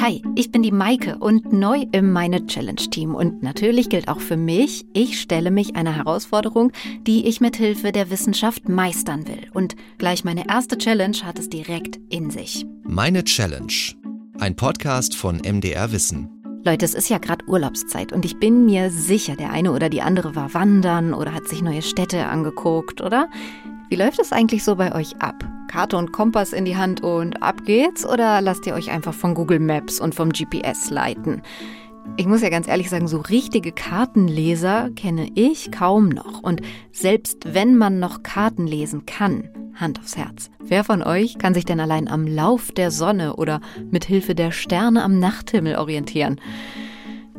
Hi, ich bin die Maike und neu im Meine Challenge Team. Und natürlich gilt auch für mich, ich stelle mich einer Herausforderung, die ich mit Hilfe der Wissenschaft meistern will. Und gleich meine erste Challenge hat es direkt in sich. Meine Challenge. Ein Podcast von MDR Wissen. Leute, es ist ja gerade Urlaubszeit und ich bin mir sicher, der eine oder die andere war wandern oder hat sich neue Städte angeguckt, oder? Wie läuft es eigentlich so bei euch ab? Karte und Kompass in die Hand und ab geht's? Oder lasst ihr euch einfach von Google Maps und vom GPS leiten? Ich muss ja ganz ehrlich sagen, so richtige Kartenleser kenne ich kaum noch. Und selbst wenn man noch Karten lesen kann, Hand aufs Herz. Wer von euch kann sich denn allein am Lauf der Sonne oder mit Hilfe der Sterne am Nachthimmel orientieren?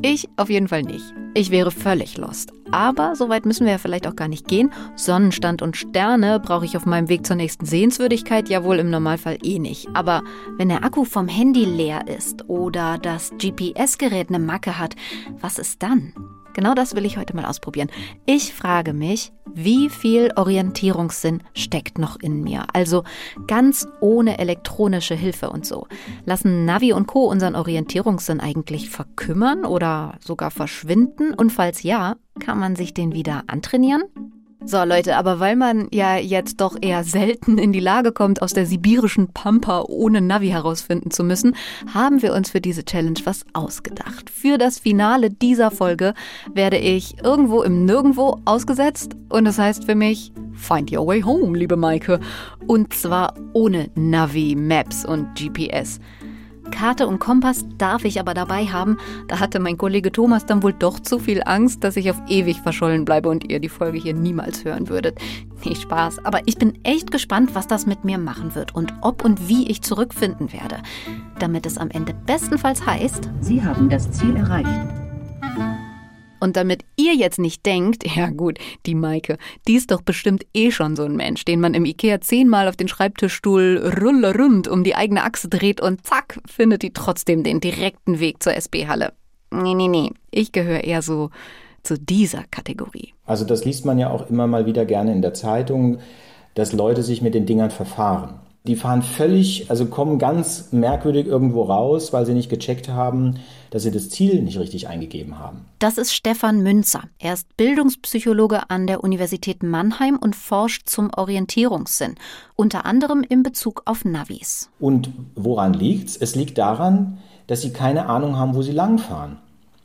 Ich auf jeden Fall nicht. Ich wäre völlig lost. Aber so weit müssen wir ja vielleicht auch gar nicht gehen. Sonnenstand und Sterne brauche ich auf meinem Weg zur nächsten Sehenswürdigkeit ja wohl im Normalfall eh nicht. Aber wenn der Akku vom Handy leer ist oder das GPS-Gerät eine Macke hat, was ist dann? Genau das will ich heute mal ausprobieren. Ich frage mich, wie viel Orientierungssinn steckt noch in mir? Also ganz ohne elektronische Hilfe und so. Lassen Navi und Co. unseren Orientierungssinn eigentlich verkümmern oder sogar verschwinden? Und falls ja, kann man sich den wieder antrainieren? So Leute, aber weil man ja jetzt doch eher selten in die Lage kommt, aus der sibirischen Pampa ohne Navi herausfinden zu müssen, haben wir uns für diese Challenge was ausgedacht. Für das Finale dieser Folge werde ich irgendwo im Nirgendwo ausgesetzt und das heißt für mich Find your way home, liebe Maike. Und zwar ohne Navi, Maps und GPS. Karte und Kompass darf ich aber dabei haben. Da hatte mein Kollege Thomas dann wohl doch zu viel Angst, dass ich auf ewig verschollen bleibe und ihr die Folge hier niemals hören würdet. Nee, Spaß. Aber ich bin echt gespannt, was das mit mir machen wird und ob und wie ich zurückfinden werde. Damit es am Ende bestenfalls heißt, Sie haben das Ziel erreicht. Und damit ihr jetzt nicht denkt, ja gut, die Maike, die ist doch bestimmt eh schon so ein Mensch, den man im Ikea zehnmal auf den Schreibtischstuhl rund um die eigene Achse dreht und zack, findet die trotzdem den direkten Weg zur SB-Halle. Nee, nee, nee. Ich gehöre eher so zu dieser Kategorie. Also das liest man ja auch immer mal wieder gerne in der Zeitung, dass Leute sich mit den Dingern verfahren. Die fahren völlig, also kommen ganz merkwürdig irgendwo raus, weil sie nicht gecheckt haben, dass sie das Ziel nicht richtig eingegeben haben. Das ist Stefan Münzer. Er ist Bildungspsychologe an der Universität Mannheim und forscht zum Orientierungssinn, unter anderem in Bezug auf Navis. Und woran liegt's? Es liegt daran, dass sie keine Ahnung haben, wo sie langfahren.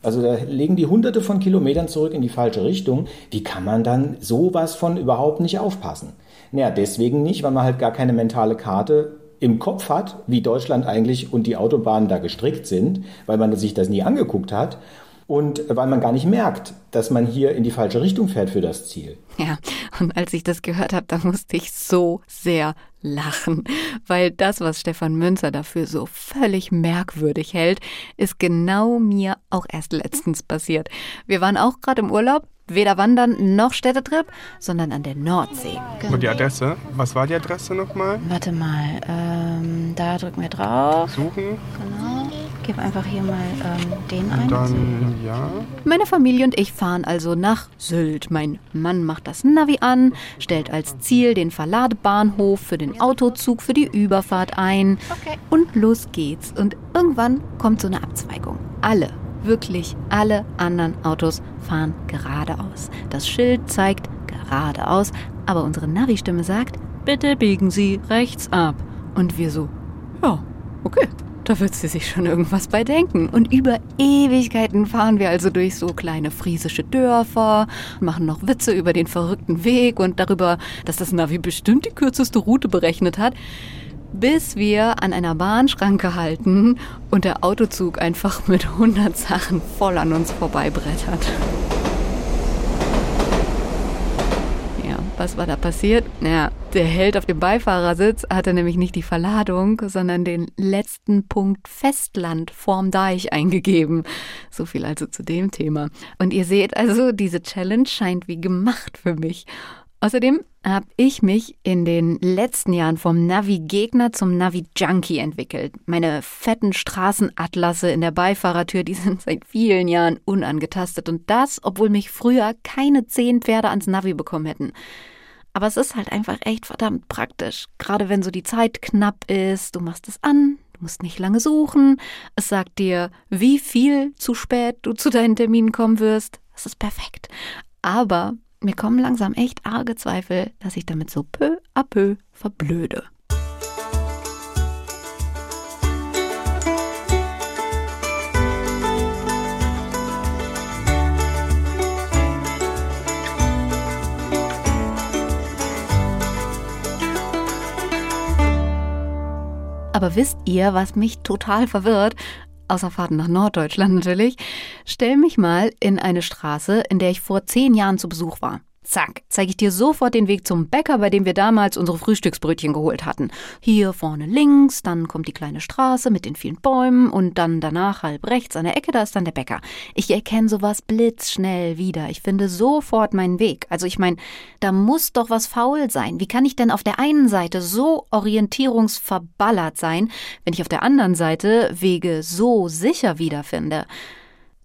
Also da legen die hunderte von Kilometern zurück in die falsche Richtung. Wie kann man dann sowas von überhaupt nicht aufpassen? Naja, deswegen nicht, weil man halt gar keine mentale Karte im Kopf hat, wie Deutschland eigentlich und die Autobahnen da gestrickt sind, weil man sich das nie angeguckt hat und weil man gar nicht merkt, dass man hier in die falsche Richtung fährt für das Ziel. Ja, und als ich das gehört habe, da musste ich so sehr lachen, weil das, was Stefan Münzer dafür so völlig merkwürdig hält, ist genau mir auch erst letztens passiert. Wir waren auch gerade im Urlaub Weder Wandern noch Städtetrip, sondern an der Nordsee. Und die Adresse? Was war die Adresse nochmal? Warte mal, ähm, da drücken wir drauf. Suchen. Genau. Gib einfach hier mal ähm, den ein. Und dann, ja. Meine Familie und ich fahren also nach Sylt. Mein Mann macht das Navi an, stellt als Ziel den Verladebahnhof für den Autozug für die Überfahrt ein. Okay. Und los geht's. Und irgendwann kommt so eine Abzweigung. Alle Wirklich alle anderen Autos fahren geradeaus. Das Schild zeigt geradeaus, aber unsere Navi-Stimme sagt, bitte biegen Sie rechts ab. Und wir so, ja, okay. Da wird sie sich schon irgendwas bei denken. Und über Ewigkeiten fahren wir also durch so kleine friesische Dörfer, machen noch Witze über den verrückten Weg und darüber, dass das Navi bestimmt die kürzeste Route berechnet hat bis wir an einer Bahnschranke halten und der Autozug einfach mit 100 Sachen voll an uns vorbeibrettert. Ja, was war da passiert? Ja, der Held auf dem Beifahrersitz hatte nämlich nicht die Verladung, sondern den letzten Punkt Festland vorm Deich eingegeben. So viel also zu dem Thema. Und ihr seht also, diese Challenge scheint wie gemacht für mich. Außerdem habe ich mich in den letzten Jahren vom Navi-Gegner zum Navi-Junkie entwickelt. Meine fetten Straßenatlasse in der Beifahrertür, die sind seit vielen Jahren unangetastet. Und das, obwohl mich früher keine zehn Pferde ans Navi bekommen hätten. Aber es ist halt einfach echt verdammt praktisch. Gerade wenn so die Zeit knapp ist, du machst es an, du musst nicht lange suchen. Es sagt dir, wie viel zu spät du zu deinen Terminen kommen wirst. Das ist perfekt. Aber mir kommen langsam echt arge Zweifel, dass ich damit so peu à peu verblöde. Aber wisst ihr, was mich total verwirrt? Außer Fahrten nach Norddeutschland natürlich. Stell mich mal in eine Straße, in der ich vor zehn Jahren zu Besuch war. Zack, zeige ich dir sofort den Weg zum Bäcker, bei dem wir damals unsere Frühstücksbrötchen geholt hatten. Hier vorne links, dann kommt die kleine Straße mit den vielen Bäumen und dann danach halb rechts an der Ecke, da ist dann der Bäcker. Ich erkenne sowas blitzschnell wieder. Ich finde sofort meinen Weg. Also ich meine, da muss doch was faul sein. Wie kann ich denn auf der einen Seite so orientierungsverballert sein, wenn ich auf der anderen Seite Wege so sicher wiederfinde?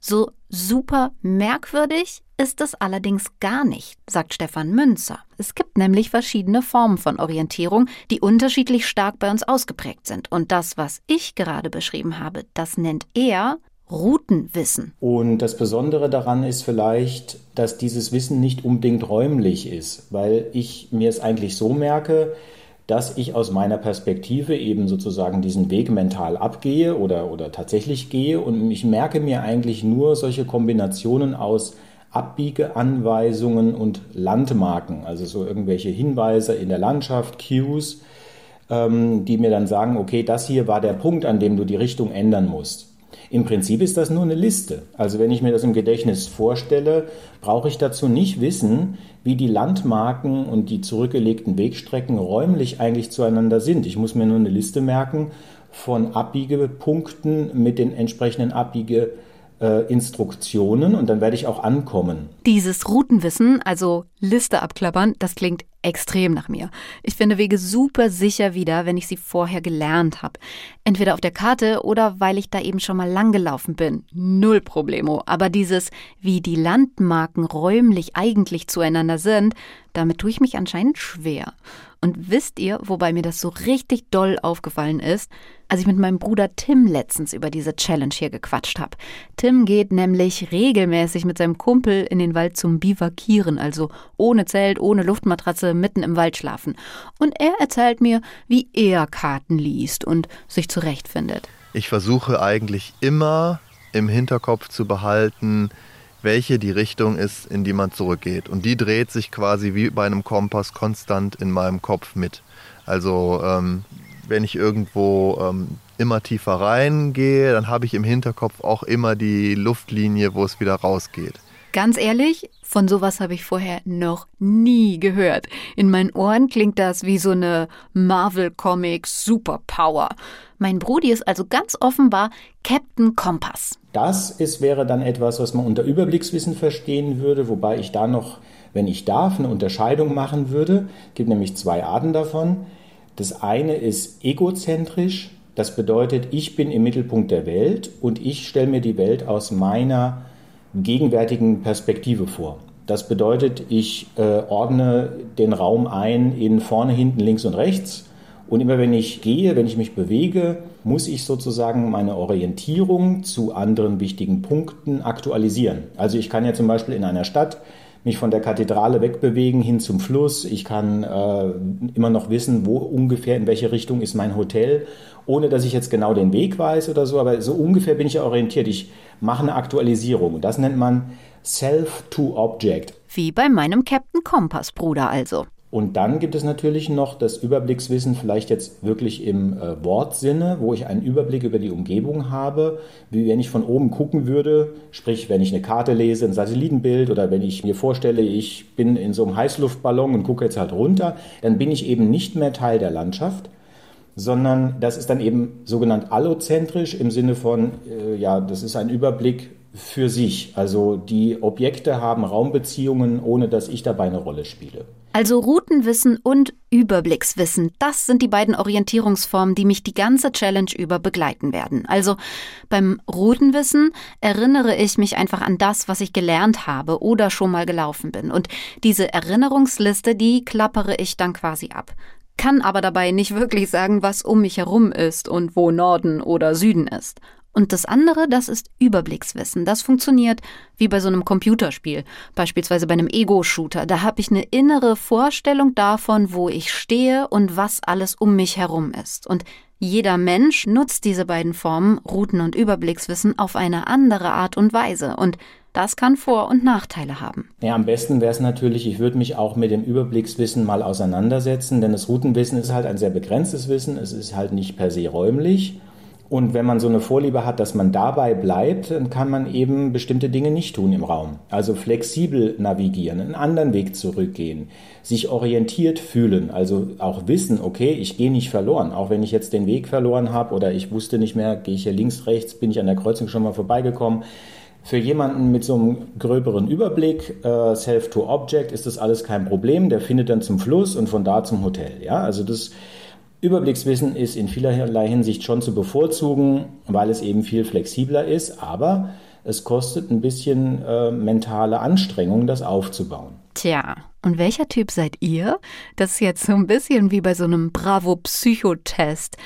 So super merkwürdig ist es allerdings gar nicht, sagt Stefan Münzer. Es gibt nämlich verschiedene Formen von Orientierung, die unterschiedlich stark bei uns ausgeprägt sind. Und das, was ich gerade beschrieben habe, das nennt er Routenwissen. Und das Besondere daran ist vielleicht, dass dieses Wissen nicht unbedingt räumlich ist, weil ich mir es eigentlich so merke, dass ich aus meiner Perspektive eben sozusagen diesen Weg mental abgehe oder, oder tatsächlich gehe und ich merke mir eigentlich nur solche Kombinationen aus Abbiegeanweisungen und Landmarken, also so irgendwelche Hinweise in der Landschaft, Cues, ähm, die mir dann sagen, okay, das hier war der Punkt, an dem du die Richtung ändern musst. Im Prinzip ist das nur eine Liste. Also wenn ich mir das im Gedächtnis vorstelle, brauche ich dazu nicht wissen, wie die Landmarken und die zurückgelegten Wegstrecken räumlich eigentlich zueinander sind. Ich muss mir nur eine Liste merken von Abbiegepunkten mit den entsprechenden Abbiege äh, Instruktionen und dann werde ich auch ankommen. Dieses Routenwissen, also Liste abklappern, das klingt extrem nach mir. Ich finde Wege super sicher wieder, wenn ich sie vorher gelernt habe. Entweder auf der Karte oder weil ich da eben schon mal lang gelaufen bin. Null Problemo. Aber dieses, wie die Landmarken räumlich eigentlich zueinander sind, damit tue ich mich anscheinend schwer. Und wisst ihr, wobei mir das so richtig doll aufgefallen ist? Als ich mit meinem Bruder Tim letztens über diese Challenge hier gequatscht habe. Tim geht nämlich regelmäßig mit seinem Kumpel in den Wald zum Bivakieren, also ohne Zelt, ohne Luftmatratze, mitten im Wald schlafen. Und er erzählt mir, wie er Karten liest und sich zurechtfindet. Ich versuche eigentlich immer im Hinterkopf zu behalten, welche die Richtung ist, in die man zurückgeht. Und die dreht sich quasi wie bei einem Kompass konstant in meinem Kopf mit. Also ähm, wenn ich irgendwo ähm, immer tiefer reingehe, dann habe ich im Hinterkopf auch immer die Luftlinie, wo es wieder rausgeht. Ganz ehrlich, von sowas habe ich vorher noch nie gehört. In meinen Ohren klingt das wie so eine Marvel Comics Superpower. Mein Brudi ist also ganz offenbar Captain Kompass. Das ist, wäre dann etwas, was man unter Überblickswissen verstehen würde, wobei ich da noch, wenn ich darf, eine Unterscheidung machen würde. Es gibt nämlich zwei Arten davon. Das eine ist egozentrisch, das bedeutet, ich bin im Mittelpunkt der Welt und ich stelle mir die Welt aus meiner gegenwärtigen Perspektive vor. Das bedeutet, ich äh, ordne den Raum ein in vorne, hinten, links und rechts. Und immer wenn ich gehe, wenn ich mich bewege, muss ich sozusagen meine Orientierung zu anderen wichtigen Punkten aktualisieren. Also ich kann ja zum Beispiel in einer Stadt mich von der Kathedrale wegbewegen hin zum Fluss. Ich kann äh, immer noch wissen, wo ungefähr in welche Richtung ist mein Hotel, ohne dass ich jetzt genau den Weg weiß oder so. Aber so ungefähr bin ich ja orientiert. Ich mache eine Aktualisierung. Das nennt man Self-to-Object. Wie bei meinem Captain Kompass Bruder also. Und dann gibt es natürlich noch das Überblickswissen, vielleicht jetzt wirklich im äh, Wortsinne, wo ich einen Überblick über die Umgebung habe, wie wenn ich von oben gucken würde, sprich wenn ich eine Karte lese, ein Satellitenbild oder wenn ich mir vorstelle, ich bin in so einem Heißluftballon und gucke jetzt halt runter, dann bin ich eben nicht mehr Teil der Landschaft, sondern das ist dann eben sogenannt allozentrisch im Sinne von, äh, ja, das ist ein Überblick für sich. Also die Objekte haben Raumbeziehungen, ohne dass ich dabei eine Rolle spiele. Also Routenwissen und Überblickswissen, das sind die beiden Orientierungsformen, die mich die ganze Challenge über begleiten werden. Also beim Routenwissen erinnere ich mich einfach an das, was ich gelernt habe oder schon mal gelaufen bin. Und diese Erinnerungsliste, die klappere ich dann quasi ab. kann aber dabei nicht wirklich sagen, was um mich herum ist und wo Norden oder Süden ist. Und das andere, das ist Überblickswissen. Das funktioniert wie bei so einem Computerspiel, beispielsweise bei einem Ego-Shooter. Da habe ich eine innere Vorstellung davon, wo ich stehe und was alles um mich herum ist. Und jeder Mensch nutzt diese beiden Formen, Routen und Überblickswissen, auf eine andere Art und Weise. Und das kann Vor- und Nachteile haben. Ja, am besten wäre es natürlich, ich würde mich auch mit dem Überblickswissen mal auseinandersetzen, denn das Routenwissen ist halt ein sehr begrenztes Wissen. Es ist halt nicht per se räumlich. Und wenn man so eine Vorliebe hat, dass man dabei bleibt, dann kann man eben bestimmte Dinge nicht tun im Raum. Also flexibel navigieren, einen anderen Weg zurückgehen, sich orientiert fühlen, also auch wissen, okay, ich gehe nicht verloren, auch wenn ich jetzt den Weg verloren habe oder ich wusste nicht mehr, gehe ich hier links, rechts, bin ich an der Kreuzung schon mal vorbeigekommen. Für jemanden mit so einem gröberen Überblick, äh, Self-to-Object, ist das alles kein Problem. Der findet dann zum Fluss und von da zum Hotel. Ja, also das Überblickswissen ist in vielerlei Hinsicht schon zu bevorzugen, weil es eben viel flexibler ist, aber es kostet ein bisschen äh, mentale Anstrengung, das aufzubauen. Tja, und welcher Typ seid ihr? Das ist jetzt so ein bisschen wie bei so einem Bravo-Psychotest.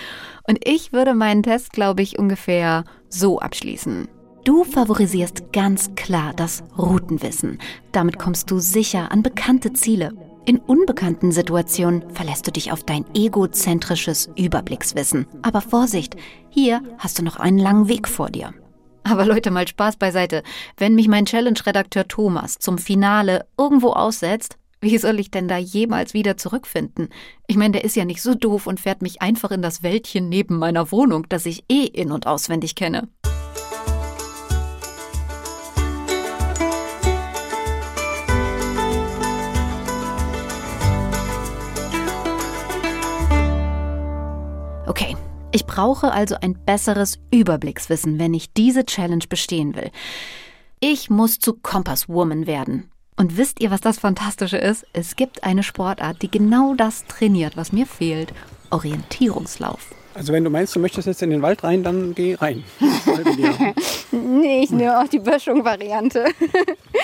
Und ich würde meinen Test, glaube ich, ungefähr so abschließen. Du favorisierst ganz klar das Routenwissen. Damit kommst du sicher an bekannte Ziele. In unbekannten Situationen verlässt du dich auf dein egozentrisches Überblickswissen. Aber Vorsicht, hier hast du noch einen langen Weg vor dir. Aber Leute, mal Spaß beiseite. Wenn mich mein Challenge-Redakteur Thomas zum Finale irgendwo aussetzt, wie soll ich denn da jemals wieder zurückfinden? Ich meine, der ist ja nicht so doof und fährt mich einfach in das Wäldchen neben meiner Wohnung, das ich eh in- und auswendig kenne. Ich brauche also ein besseres Überblickswissen, wenn ich diese Challenge bestehen will. Ich muss zu Kompasswoman werden. Und wisst ihr, was das Fantastische ist? Es gibt eine Sportart, die genau das trainiert, was mir fehlt. Orientierungslauf. Also wenn du meinst, du möchtest jetzt in den Wald rein, dann geh rein. Nee, ich nehme auch die Böschung-Variante.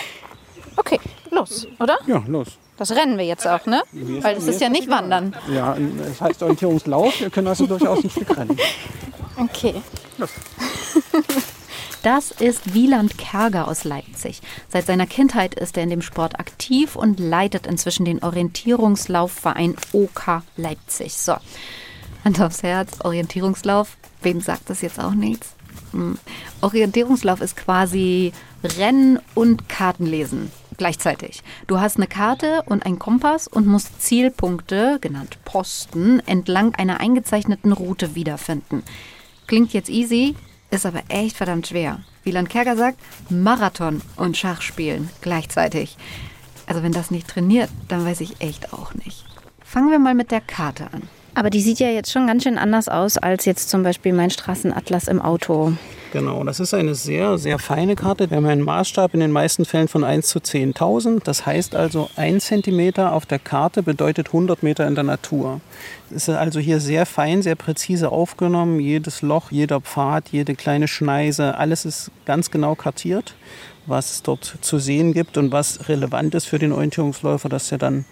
okay, los, oder? Ja, los. Das rennen wir jetzt auch, ne? Weil das ist ja nicht Wandern. Ja, es heißt Orientierungslauf. Wir können also durchaus ein Stück rennen. Okay. Das ist Wieland Kerger aus Leipzig. Seit seiner Kindheit ist er in dem Sport aktiv und leitet inzwischen den Orientierungslaufverein OK Leipzig. So, Hand aufs Herz, Orientierungslauf. Wem sagt das jetzt auch nichts? Hm. Orientierungslauf ist quasi Rennen und Kartenlesen gleichzeitig. Du hast eine Karte und einen Kompass und musst Zielpunkte, genannt Posten, entlang einer eingezeichneten Route wiederfinden. Klingt jetzt easy, ist aber echt verdammt schwer. Wieland Kerger sagt, Marathon und Schach spielen gleichzeitig. Also wenn das nicht trainiert, dann weiß ich echt auch nicht. Fangen wir mal mit der Karte an. Aber die sieht ja jetzt schon ganz schön anders aus als jetzt zum Beispiel mein Straßenatlas im Auto. Genau, das ist eine sehr, sehr feine Karte. Wir haben einen Maßstab in den meisten Fällen von 1 zu 10.000. Das heißt also, ein Zentimeter auf der Karte bedeutet 100 Meter in der Natur. Es ist also hier sehr fein, sehr präzise aufgenommen. Jedes Loch, jeder Pfad, jede kleine Schneise, alles ist ganz genau kartiert, was es dort zu sehen gibt und was relevant ist für den Orientierungsläufer, dass er dann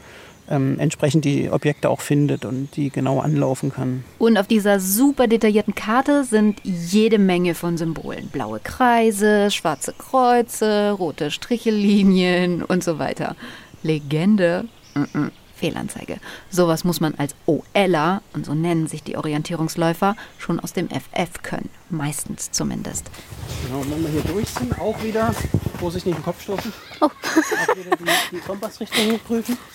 ähm, entsprechend die Objekte auch findet und die genau anlaufen kann. Und auf dieser super detaillierten Karte sind jede Menge von Symbolen. Blaue Kreise, schwarze Kreuze, rote Strichellinien und so weiter. Legende? Mm -mm. Fehlanzeige. Sowas muss man als OLer, und so nennen sich die Orientierungsläufer, schon aus dem FF können. Meistens zumindest. Genau, und wenn wir hier durch sind, auch wieder, Vorsicht nicht den Kopf stoßen, oh. auch wieder die, die Kompassrichtung prüfen.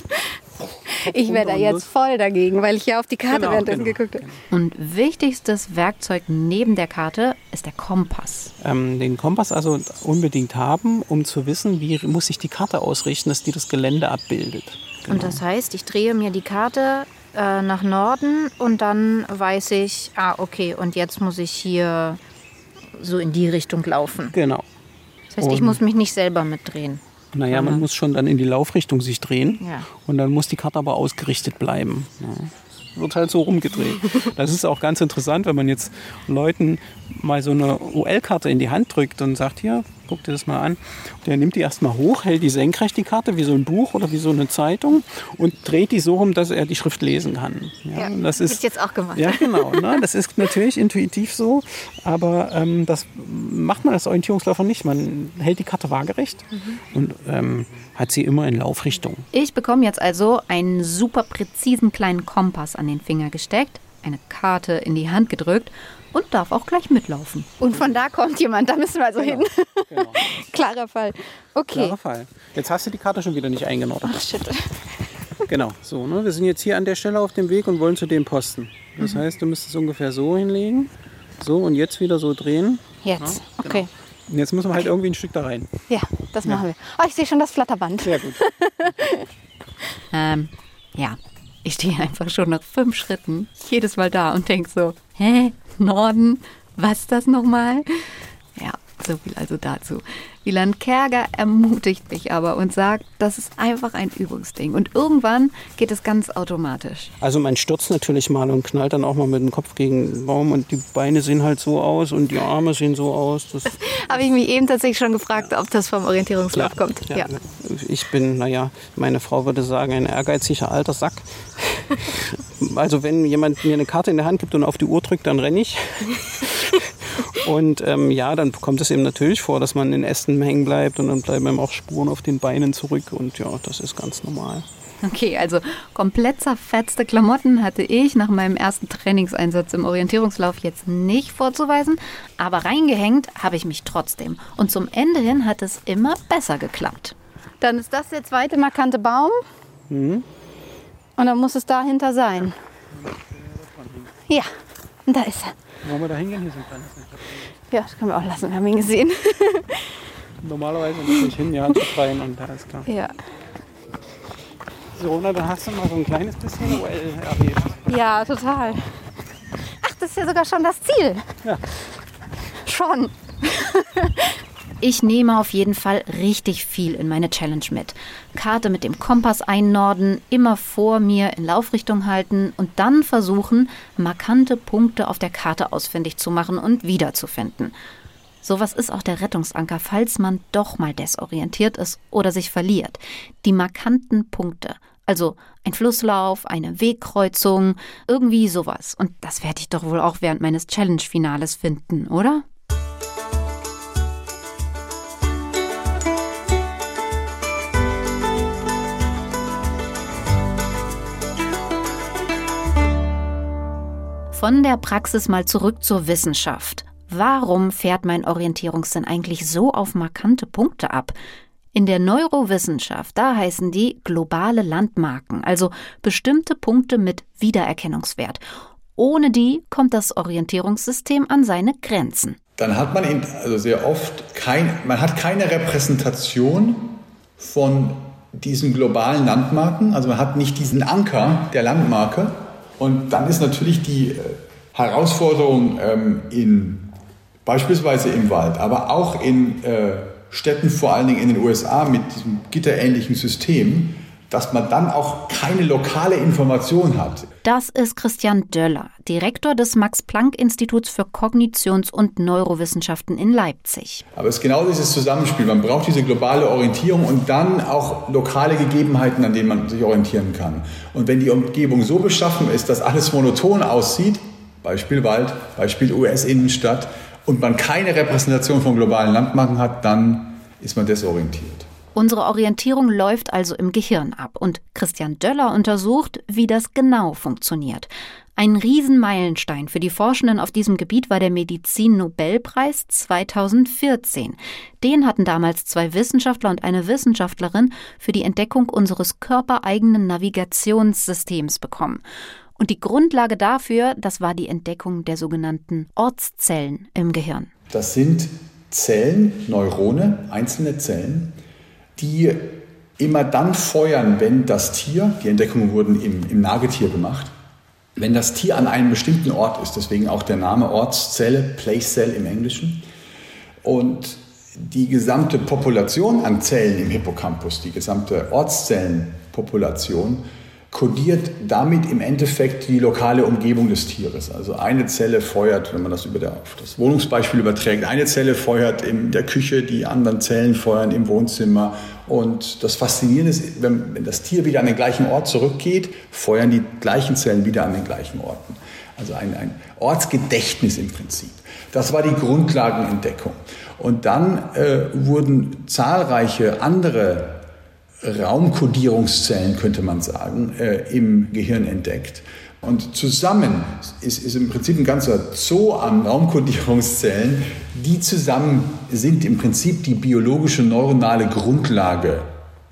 Ich wäre da jetzt voll dagegen, weil ich ja auf die Karte Genau, währenddessen genau, geguckt habe. Und wichtigstes Werkzeug neben der Karte ist der Kompass. Ähm, den Kompass also unbedingt haben, um zu wissen, wie muss sich die Karte ausrichten, dass die das Gelände abbildet. Und das heißt, ich drehe mir die Karte äh, nach Norden und dann weiß ich, ah, okay, und jetzt muss ich hier so in die Richtung laufen. Genau. Das heißt, ich Und- muss mich nicht selber mitdrehen. Naja, man muss schon dann in die Laufrichtung sich drehen Ja. und dann muss die Karte aber ausgerichtet bleiben. Ja. Wird halt so rumgedreht. Das ist auch ganz interessant, wenn man jetzt Leuten mal so eine OL-Karte in die Hand drückt und sagt, hier, guck dir das mal an. Der nimmt die erstmal hoch, hält die senkrecht, die Karte, wie so ein Buch oder wie so eine Zeitung und dreht die so rum, dass er die Schrift lesen kann. Ja, ja das ist jetzt auch gemacht. Ja, genau. Ne? Das ist natürlich intuitiv so, aber ähm, das macht man als Orientierungsläufer nicht. Man hält die Karte waagerecht mhm. und ähm, hat sie immer in Laufrichtung. Ich bekomme jetzt also einen super präzisen kleinen Kompass an den Finger gesteckt, eine Karte in die Hand gedrückt und darf auch gleich mitlaufen. Und von da kommt jemand, da müssen wir also genau. hin. Genau. Klarer Fall. Okay. Klarer Fall. Jetzt hast du die Karte schon wieder nicht eingenordet. Ach shit. Genau, so, ne? Wir sind jetzt hier an der Stelle auf dem Weg und wollen zu dem Posten. Das mhm. heißt, du müsstest es ungefähr so hinlegen. So und jetzt wieder so drehen. Jetzt, ja, genau. okay. Und jetzt müssen wir halt irgendwie ein Stück da rein. Ja, das machen wir. Oh, ich sehe schon das Flatterband. Sehr gut. ähm, ja, ich stehe einfach schon nach fünf Schritten jedes Mal da und denke so, hä, Norden, was ist das nochmal? Ja, so viel also dazu. Wieland Kerger ermutigt mich aber und sagt, das ist einfach ein Übungsding. Und irgendwann geht es ganz automatisch. Also man stürzt natürlich mal und knallt dann auch mal mit dem Kopf gegen den Baum und die Beine sehen halt so aus und die Arme sehen so aus. Das habe ich mich eben tatsächlich schon gefragt, ob das vom Orientierungslauf kommt. Ja. ja. Ich bin, naja, meine Frau würde sagen, ein ehrgeiziger alter Sack. also wenn jemand mir eine Karte in der Hand gibt und auf die Uhr drückt, dann renne ich. Und ähm, ja, dann kommt es eben natürlich vor, dass man in Ästen hängen bleibt und dann bleiben einem auch Spuren auf den Beinen zurück. Und ja, das ist ganz normal. Okay, also komplett zerfetzte Klamotten hatte ich nach meinem ersten Trainingseinsatz im Orientierungslauf jetzt nicht vorzuweisen, aber reingehängt habe ich mich trotzdem. Und zum Ende hin hat es immer besser geklappt. Dann ist das der zweite markante Baum. Mhm. Und dann muss es dahinter sein. Ja, und da ist er. Wollen wir da hingehen? Hier sind kleine Ja, das können wir auch lassen. Wir haben ihn gesehen. Normalerweise muss ich hin, ja, zu schreien und da ist klar. Ja. So, na, dann hast du mal so ein kleines bisschen OL erlebt. Ja, total. Ach, das ist ja sogar schon das Ziel. Ja. Schon. Ich nehme auf jeden Fall richtig viel in meine Challenge mit. Karte mit dem Kompass einnorden, immer vor mir in Laufrichtung halten und dann versuchen, markante Punkte auf der Karte ausfindig zu machen und wiederzufinden. Sowas ist auch der Rettungsanker, falls man doch mal desorientiert ist oder sich verliert. Die markanten Punkte. Also ein Flusslauf, eine Wegkreuzung, irgendwie sowas. Und das werde ich doch wohl auch während meines Challenge-Finales finden, oder? Von der Praxis mal zurück zur Wissenschaft. Warum fährt mein Orientierungssinn eigentlich so auf markante Punkte ab? In der Neurowissenschaft, da heißen die globale Landmarken, also bestimmte Punkte mit Wiedererkennungswert. Ohne die kommt das Orientierungssystem an seine Grenzen. Dann hat man also sehr oft kein, man hat keine Repräsentation von diesen globalen Landmarken, also man hat nicht diesen Anker der Landmarke, und dann ist natürlich die äh, Herausforderung ähm, in, beispielsweise im Wald, aber auch in äh, Städten, vor allen Dingen in den USA mit diesem gitterähnlichen System, dass man dann auch keine lokale Information hat. Das ist Christian Döller, Direktor des Max-Planck-Instituts für Kognitions- und Neurowissenschaften in Leipzig. Aber es ist genau dieses Zusammenspiel. Man braucht diese globale Orientierung und dann auch lokale Gegebenheiten, an denen man sich orientieren kann. Und wenn die Umgebung so beschaffen ist, dass alles monoton aussieht, Beispiel Wald, Beispiel US-Innenstadt, und man keine Repräsentation von globalen Landmarken hat, dann ist man desorientiert. Unsere Orientierung läuft also im Gehirn ab und Christian Döller untersucht, wie das genau funktioniert. Ein Riesenmeilenstein für die Forschenden auf diesem Gebiet war der Medizin-Nobelpreis 2014. Den hatten damals zwei Wissenschaftler und eine Wissenschaftlerin für die Entdeckung unseres körpereigenen Navigationssystems bekommen. Und die Grundlage dafür, das war die Entdeckung der sogenannten Ortszellen im Gehirn. Das sind Zellen, Neurone, einzelne Zellen, die immer dann feuern, wenn das Tier, die Entdeckungen wurden im, im Nagetier gemacht, wenn das Tier an einem bestimmten Ort ist, deswegen auch der Name Ortszelle, Place Cell im Englischen. Und die gesamte Population an Zellen im Hippocampus, die gesamte Ortszellenpopulation, kodiert damit im Endeffekt die lokale Umgebung des Tieres. Also eine Zelle feuert, wenn man das über das Wohnungsbeispiel überträgt, eine Zelle feuert in der Küche, die anderen Zellen feuern im Wohnzimmer. Und das Faszinierende ist, wenn, wenn das Tier wieder an den gleichen Ort zurückgeht, feuern die gleichen Zellen wieder an den gleichen Orten. Also ein, ein Ortsgedächtnis im Prinzip. Das war die Grundlagenentdeckung. Und dann äh, wurden zahlreiche andere Raumkodierungszellen, könnte man sagen, äh, im Gehirn entdeckt. Und zusammen ist, ist im Prinzip ein ganzer Zoo an Raumkodierungszellen, die zusammen sind im Prinzip die biologische neuronale Grundlage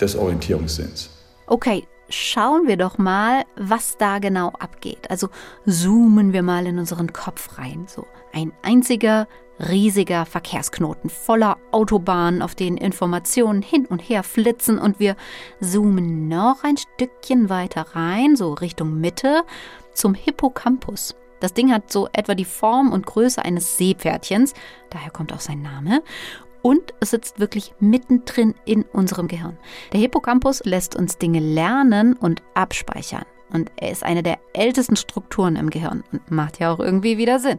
des Orientierungssinns. Okay, schauen wir doch mal, was da genau abgeht. Also zoomen wir mal in unseren Kopf rein. So ein einziger riesiger Verkehrsknoten voller Autobahnen, auf denen Informationen hin und her flitzen und wir zoomen noch ein Stückchen weiter rein, so Richtung Mitte, zum Hippocampus. Das Ding hat so etwa die Form und Größe eines Seepferdchens, daher kommt auch sein Name. Und es sitzt wirklich mittendrin in unserem Gehirn. Der Hippocampus lässt uns Dinge lernen und abspeichern. Und er ist eine der ältesten Strukturen im Gehirn und macht ja auch irgendwie wieder Sinn.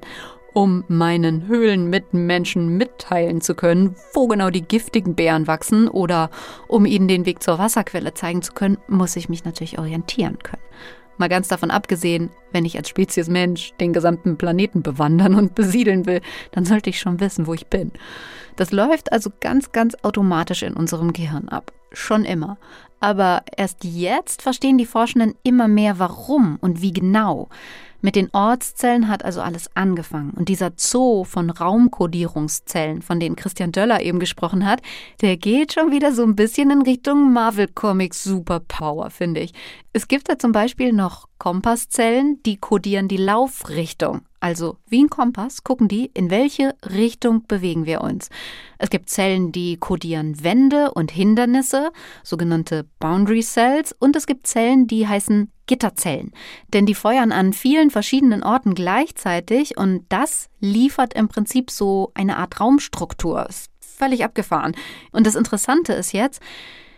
Um meinen Höhlenmitmenschen mitteilen zu können, wo genau die giftigen Bären wachsen oder um ihnen den Weg zur Wasserquelle zeigen zu können, muss ich mich natürlich orientieren können. Mal ganz davon abgesehen, wenn ich als Spezies Mensch den gesamten Planeten bewandern und besiedeln will, dann sollte ich schon wissen, wo ich bin. Das läuft also ganz, ganz automatisch in unserem Gehirn ab. Schon immer. Aber erst jetzt verstehen die Forschenden immer mehr, warum und wie genau. Mit den Ortszellen hat also alles angefangen. Und dieser Zoo von Raumkodierungszellen, von denen Christian Döller eben gesprochen hat, der geht schon wieder so ein bisschen in Richtung Marvel Comics Superpower, finde ich. Es gibt da zum Beispiel noch Kompasszellen, die kodieren die Laufrichtung. Also wie ein Kompass gucken die, in welche Richtung bewegen wir uns. Es gibt Zellen, die kodieren Wände und Hindernisse, sogenannte Boundary Cells, und es gibt Zellen, die heißen Gitterzellen. Denn die feuern an vielen verschiedenen Orten gleichzeitig und das liefert im Prinzip so eine Art Raumstruktur. Ist völlig abgefahren. Und das Interessante ist jetzt,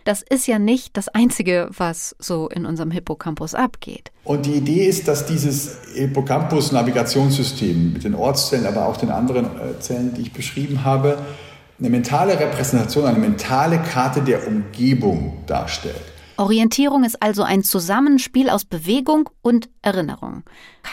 das ist ja nicht das Einzige, was so in unserem Hippocampus abgeht. Und die Idee ist, dass dieses Hippocampus-Navigationssystem mit den Ortszellen, aber auch den anderen äh, Zellen, die ich beschrieben habe, eine mentale Repräsentation, eine mentale Karte der Umgebung darstellt. Orientierung ist also ein Zusammenspiel aus Bewegung und Erinnerung.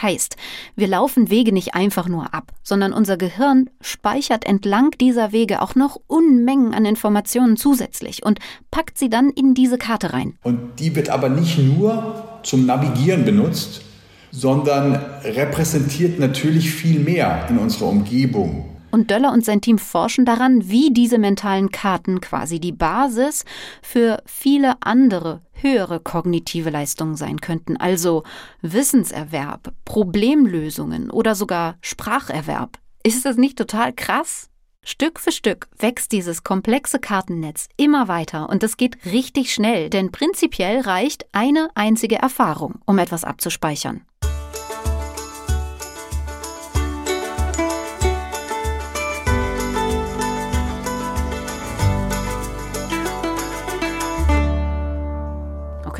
Heißt, wir laufen Wege nicht einfach nur ab, sondern unser Gehirn speichert entlang dieser Wege auch noch Unmengen an Informationen zusätzlich und packt sie dann in diese Karte rein. Und die wird aber nicht nur zum Navigieren benutzt, sondern repräsentiert natürlich viel mehr in unserer Umgebung und Döller und sein Team forschen daran, wie diese mentalen Karten quasi die Basis für viele andere höhere kognitive Leistungen sein könnten, also Wissenserwerb, Problemlösungen oder sogar Spracherwerb. Ist das nicht total krass? Stück für Stück wächst dieses komplexe Kartennetz immer weiter und es geht richtig schnell, denn prinzipiell reicht eine einzige Erfahrung, um etwas abzuspeichern.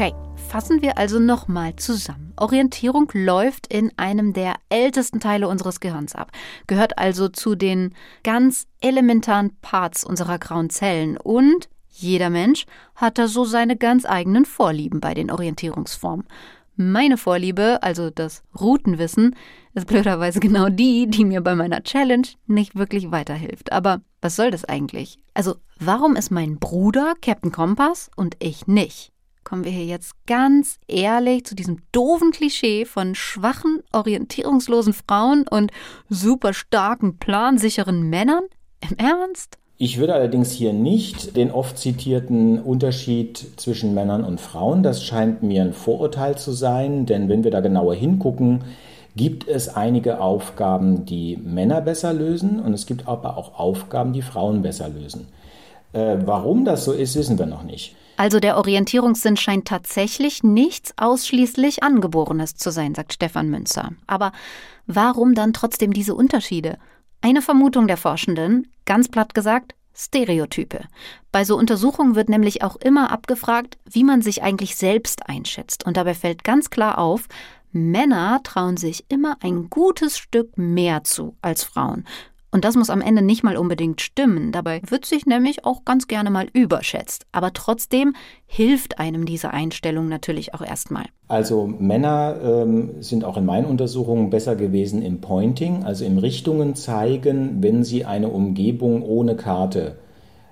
Okay, fassen wir also nochmal zusammen. Orientierung läuft in einem der ältesten Teile unseres Gehirns ab, gehört also zu den ganz elementaren Parts unserer grauen Zellen und jeder Mensch hat da so seine ganz eigenen Vorlieben bei den Orientierungsformen. Meine Vorliebe, also das Routenwissen, ist blöderweise genau die, die mir bei meiner Challenge nicht wirklich weiterhilft. Aber was soll das eigentlich? Also, warum ist mein Bruder Captain Kompass und ich nicht? Kommen wir hier jetzt ganz ehrlich zu diesem doofen Klischee von schwachen, orientierungslosen Frauen und super starken, plansicheren Männern? Im Ernst? Ich würde allerdings hier nicht den oft zitierten Unterschied zwischen Männern und Frauen, das scheint mir ein Vorurteil zu sein, denn wenn wir da genauer hingucken, gibt es einige Aufgaben, die Männer besser lösen und es gibt aber auch Aufgaben, die Frauen besser lösen. Äh, warum das so ist, wissen wir noch nicht. Also der Orientierungssinn scheint tatsächlich nichts ausschließlich Angeborenes zu sein, sagt Stefan Münzer. Aber warum dann trotzdem diese Unterschiede? Eine Vermutung der Forschenden, ganz platt gesagt, Stereotype. Bei so Untersuchungen wird nämlich auch immer abgefragt, wie man sich eigentlich selbst einschätzt. Und dabei fällt ganz klar auf, Männer trauen sich immer ein gutes Stück mehr zu als Frauen. Und das muss am Ende nicht mal unbedingt stimmen. Dabei wird sich nämlich auch ganz gerne mal überschätzt. Aber trotzdem hilft einem diese Einstellung natürlich auch erstmal. Also Männer ähm, sind auch in meinen Untersuchungen besser gewesen im Pointing, also im Richtungen zeigen, wenn sie eine Umgebung ohne Karte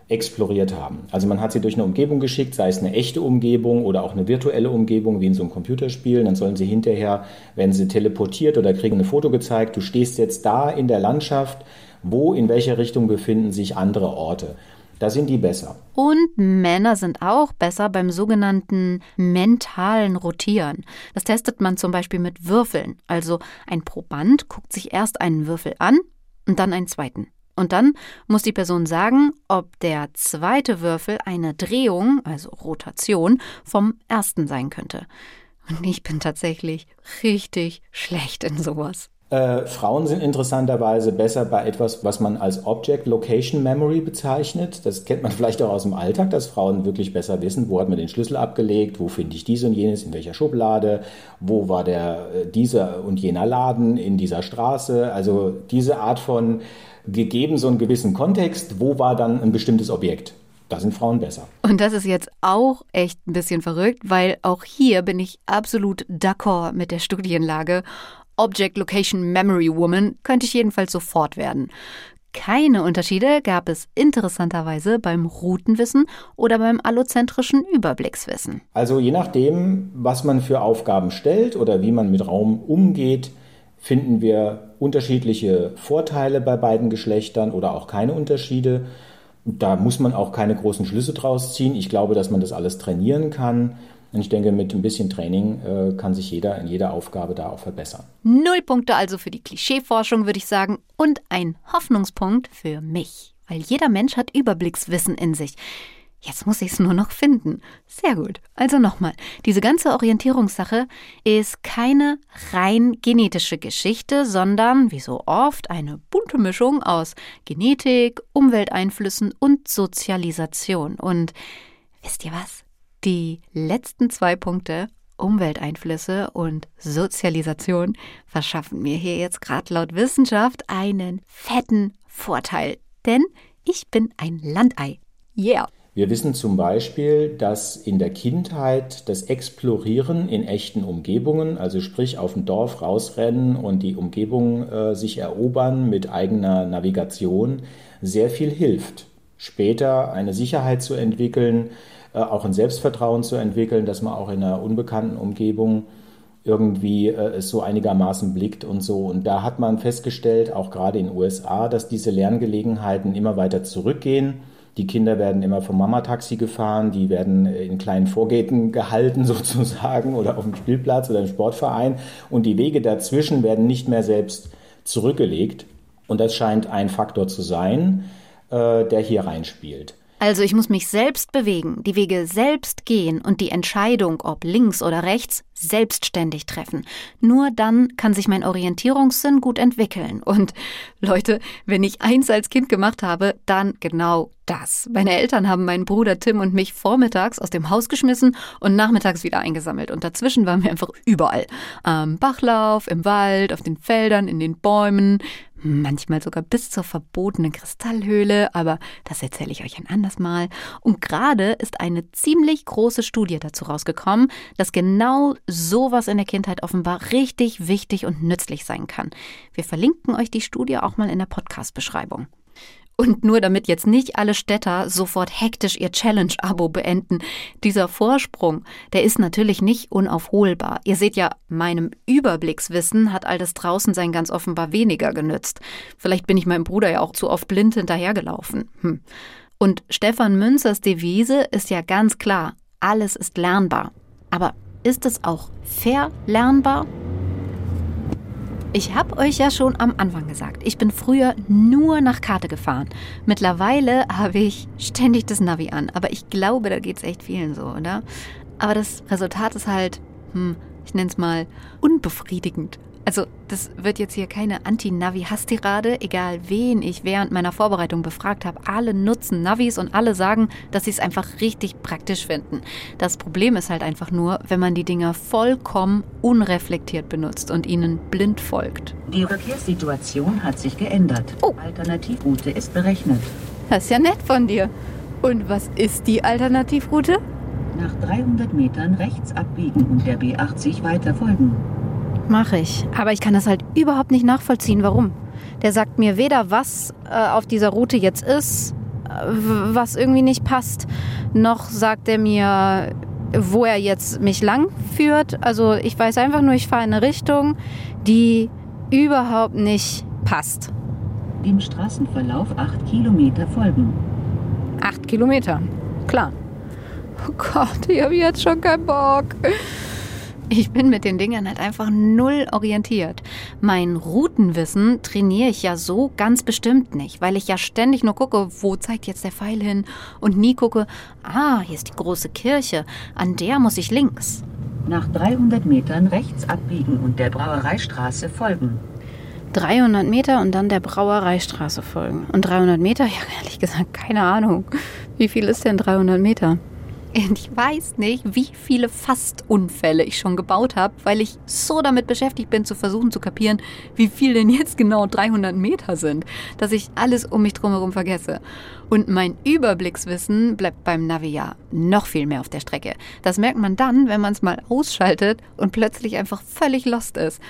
exploriert haben. Also man hat sie durch eine Umgebung geschickt, sei es eine echte Umgebung oder auch eine virtuelle Umgebung, wie in so einem Computerspiel. Dann sollen sie hinterher, werden sie teleportiert oder kriegen ein Foto gezeigt, du stehst jetzt da in der Landschaft wo in welcher Richtung befinden sich andere Orte. Da sind die besser. Und Männer sind auch besser beim sogenannten mentalen Rotieren. Das testet man zum Beispiel mit Würfeln. Also ein Proband guckt sich erst einen Würfel an und dann einen zweiten. Und dann muss die Person sagen, ob der zweite Würfel eine Drehung, also Rotation, vom ersten sein könnte. Und ich bin tatsächlich richtig schlecht in sowas. Äh, Frauen sind interessanterweise besser bei etwas, was man als Object Location Memory bezeichnet. Das kennt man vielleicht auch aus dem Alltag, dass Frauen wirklich besser wissen, wo hat man den Schlüssel abgelegt, wo finde ich dies und jenes, in welcher Schublade, wo war der äh, dieser und jener Laden in dieser Straße. Also diese Art von gegeben so einen gewissen Kontext, wo war dann ein bestimmtes Objekt. Da sind Frauen besser. Und das ist jetzt auch echt ein bisschen verrückt, weil auch hier bin ich absolut d'accord mit der Studienlage. Object Location Memory Woman könnte ich jedenfalls sofort werden. Keine Unterschiede gab es interessanterweise beim Routenwissen oder beim allozentrischen Überblickswissen. Also je nachdem, was man für Aufgaben stellt oder wie man mit Raum umgeht, finden wir unterschiedliche Vorteile bei beiden Geschlechtern oder auch keine Unterschiede. Da muss man auch keine großen Schlüsse draus ziehen. Ich glaube, dass man das alles trainieren kann. Und ich denke, mit ein bisschen Training äh, kann sich jeder in jeder Aufgabe da auch verbessern. Null Punkte also für die Klischeeforschung, würde ich sagen, und ein Hoffnungspunkt für mich. Weil jeder Mensch hat Überblickswissen in sich. Jetzt muss ich es nur noch finden. Sehr gut. Also nochmal, diese ganze Orientierungssache ist keine rein genetische Geschichte, sondern, wie so oft, eine bunte Mischung aus Genetik, Umwelteinflüssen und Sozialisation. Und wisst ihr was? Die letzten zwei Punkte, Umwelteinflüsse und Sozialisation, verschaffen mir hier jetzt gerade laut Wissenschaft einen fetten Vorteil. Denn ich bin ein Landei. Yeah. Wir wissen zum Beispiel, dass in der Kindheit das Explorieren in echten Umgebungen, also sprich auf dem Dorf rausrennen und die Umgebung äh, sich erobern mit eigener Navigation, sehr viel hilft. Später eine Sicherheit zu entwickeln, äh, auch ein Selbstvertrauen zu entwickeln, dass man auch in einer unbekannten Umgebung irgendwie äh, es so einigermaßen blickt und so. Und da hat man festgestellt, auch gerade in den USA, dass diese Lerngelegenheiten immer weiter zurückgehen. Die Kinder werden immer vom Mama-Taxi gefahren, die werden in kleinen Vorgärten gehalten sozusagen oder auf dem Spielplatz oder im Sportverein und die Wege dazwischen werden nicht mehr selbst zurückgelegt. Und das scheint ein Faktor zu sein, äh, der hier reinspielt. Also ich muss mich selbst bewegen, die Wege selbst gehen und die Entscheidung, ob links oder rechts, selbstständig treffen. Nur dann kann sich mein Orientierungssinn gut entwickeln. Und Leute, wenn ich eins als Kind gemacht habe, dann genau das. Meine Eltern haben meinen Bruder Tim und mich vormittags aus dem Haus geschmissen und nachmittags wieder eingesammelt. Und dazwischen waren wir einfach überall. Am Bachlauf, im Wald, auf den Feldern, in den Bäumen manchmal sogar bis zur verbotenen Kristallhöhle, aber das erzähle ich euch ein anderes Mal. Und gerade ist eine ziemlich große Studie dazu rausgekommen, dass genau sowas in der Kindheit offenbar richtig wichtig und nützlich sein kann. Wir verlinken euch die Studie auch mal in der Podcast-Beschreibung. Und nur damit jetzt nicht alle Städter sofort hektisch ihr Challenge-Abo beenden, dieser Vorsprung, der ist natürlich nicht unaufholbar. Ihr seht ja, meinem Überblickswissen hat all das Draußensein ganz offenbar weniger genützt. Vielleicht bin ich meinem Bruder ja auch zu oft blind hinterhergelaufen. Hm. Und Stefan Münzers Devise ist ja ganz klar, alles ist lernbar. Aber ist es auch verlernbar? Ich habe euch ja schon am Anfang gesagt, ich bin früher nur nach Karte gefahren. Mittlerweile habe ich ständig das Navi an, aber ich glaube, da geht es echt vielen so, oder? Aber das Resultat ist halt, hm, ich nenne es mal unbefriedigend. Also, das wird jetzt hier keine Anti-Navi-Hasstirade, egal wen ich während meiner Vorbereitung befragt habe. Alle nutzen Navis und alle sagen, dass sie es einfach richtig praktisch finden. Das Problem ist halt einfach nur, wenn man die Dinger vollkommen unreflektiert benutzt und ihnen blind folgt. Die Verkehrssituation hat sich geändert. Oh. Alternativroute ist berechnet. Das ist ja nett von dir. Und was ist die Alternativroute? Nach 300 Metern rechts abbiegen und der B80 weiter folgen. Mache ich. Aber ich kann das halt überhaupt nicht nachvollziehen, warum. Der sagt mir weder, was äh, auf dieser Route jetzt ist, äh, was irgendwie nicht passt, noch sagt er mir, wo er jetzt mich lang führt. Also ich weiß einfach nur, ich fahre in eine Richtung, die überhaupt nicht passt. Dem Straßenverlauf 8 Kilometer folgen. Acht Kilometer. Klar. Oh Gott, ich habe jetzt schon keinen Bock. Ich bin mit den Dingern halt einfach null orientiert. Mein Routenwissen trainiere ich ja so ganz bestimmt nicht, weil ich ja ständig nur gucke, wo zeigt jetzt der Pfeil hin und nie gucke, ah, hier ist die große Kirche, an der muss ich links. Nach 300 Metern rechts abbiegen und der Brauereistraße folgen. 300 Meter und dann der Brauereistraße folgen. Und 300 Meter, ja ehrlich gesagt, keine Ahnung. Wie viel ist denn 300 Meter? Ich weiß nicht, wie viele Fastunfälle ich schon gebaut habe, weil ich so damit beschäftigt bin, zu versuchen zu kapieren, wie viel denn jetzt genau 300 Meter sind, dass ich alles um mich drumherum vergesse. Und mein Überblickswissen bleibt beim Navi ja noch viel mehr auf der Strecke. Das merkt man dann, wenn man es mal ausschaltet und plötzlich einfach völlig lost ist.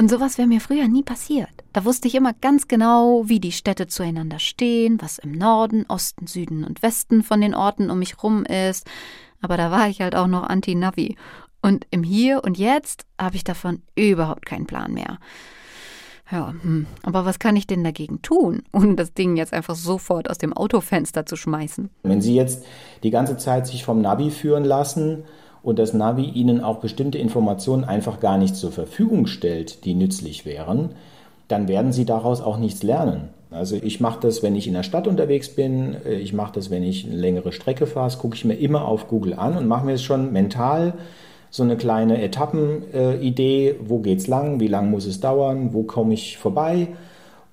Und sowas wäre mir früher nie passiert. Da wusste ich immer ganz genau, wie die Städte zueinander stehen, was im Norden, Osten, Süden und Westen von den Orten um mich rum ist. Aber da war ich halt auch noch Anti-Navi. Und im Hier und Jetzt habe ich davon überhaupt keinen Plan mehr. Ja, hm. aber was kann ich denn dagegen tun, ohne das Ding jetzt einfach sofort aus dem Autofenster zu schmeißen? Wenn Sie jetzt die ganze Zeit sich vom Navi führen lassen und das Navi Ihnen auch bestimmte Informationen einfach gar nicht zur Verfügung stellt, die nützlich wären, dann werden Sie daraus auch nichts lernen. Also ich mache das, wenn ich in der Stadt unterwegs bin, äh, ich mache das, wenn ich eine längere Strecke fahre, gucke ich mir immer auf Google an und mache mir es schon mental so eine kleine Etappenidee, wo geht's lang, wie lang muss es dauern, wo komme ich vorbei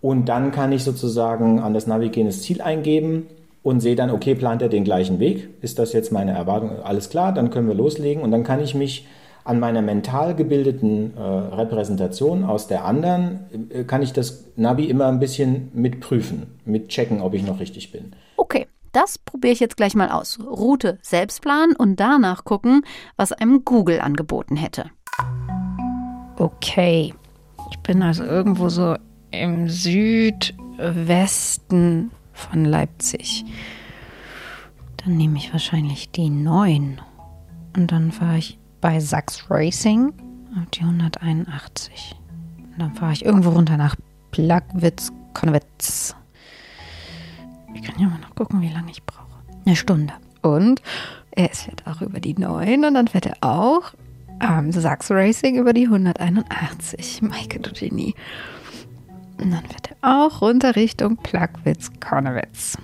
und dann kann ich sozusagen an das Navi gehen das Ziel eingeben und sehe dann, okay, plant er den gleichen Weg? Ist das jetzt meine Erwartung? Alles klar, dann können wir loslegen und dann kann ich mich an meiner mental gebildeten äh, Repräsentation aus der anderen, äh, kann ich das Navi immer ein bisschen mitprüfen, mitchecken, ob ich noch richtig bin. Okay, das probiere ich jetzt gleich mal aus. Route selbst planen und danach gucken, was einem Google angeboten hätte. Okay, ich bin also irgendwo so im Südwesten von Leipzig. Dann nehme ich wahrscheinlich die 9. Und dann fahre ich bei Sachs Racing auf die 181. Und dann fahre ich irgendwo runter nach Plagwitz, Konwitz. Ich kann ja mal noch gucken, wie lange ich brauche. Eine Stunde. Und er fährt auch über die 9 und dann fährt er auch am Sachs Racing über die 181. Maike, du Genie. Und dann fährt er auch runter Richtung Plagwitz, Kornewitz.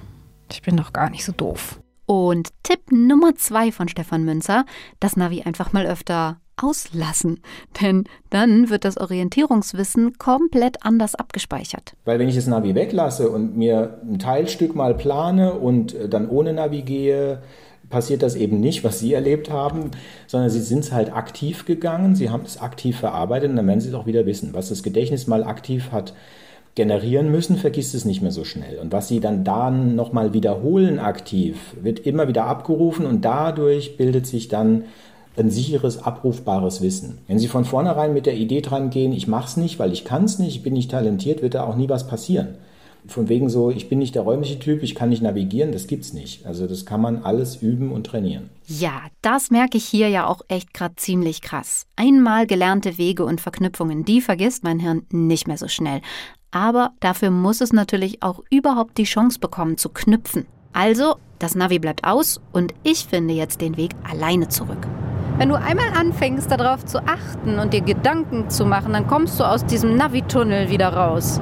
Ich bin doch gar nicht so doof. Und Tipp Nummer zwei von Stefan Münzer: das Navi einfach mal öfter auslassen. Denn dann wird das Orientierungswissen komplett anders abgespeichert. Weil wenn ich das Navi weglasse und mir ein Teilstück mal plane und äh, dann ohne Navi gehe, passiert das eben nicht, was Sie erlebt haben, sondern Sie sind es halt aktiv gegangen, Sie haben es aktiv verarbeitet und dann werden Sie es auch wieder wissen. Was das Gedächtnis mal aktiv hat generieren müssen, vergisst es nicht mehr so schnell. Und was Sie dann dann nochmal wiederholen aktiv, wird immer wieder abgerufen und dadurch bildet sich dann ein sicheres, abrufbares Wissen. Wenn Sie von vornherein mit der Idee dran gehen, ich mache es nicht, weil ich kann es nicht, ich bin nicht talentiert, wird da auch nie was passieren. Von wegen so, ich bin nicht der räumliche Typ, ich kann nicht navigieren, das gibt's nicht. Also das kann man alles üben und trainieren. Ja, das merke ich hier ja auch echt gerade ziemlich krass. Einmal gelernte Wege und Verknüpfungen, die vergisst mein Hirn nicht mehr so schnell. Aber dafür muss es natürlich auch überhaupt die Chance bekommen zu knüpfen. Also, das Navi bleibt aus und ich finde jetzt den Weg alleine zurück. Wenn du einmal anfängst, darauf zu achten und dir Gedanken zu machen, dann kommst du aus diesem Navi-Tunnel wieder raus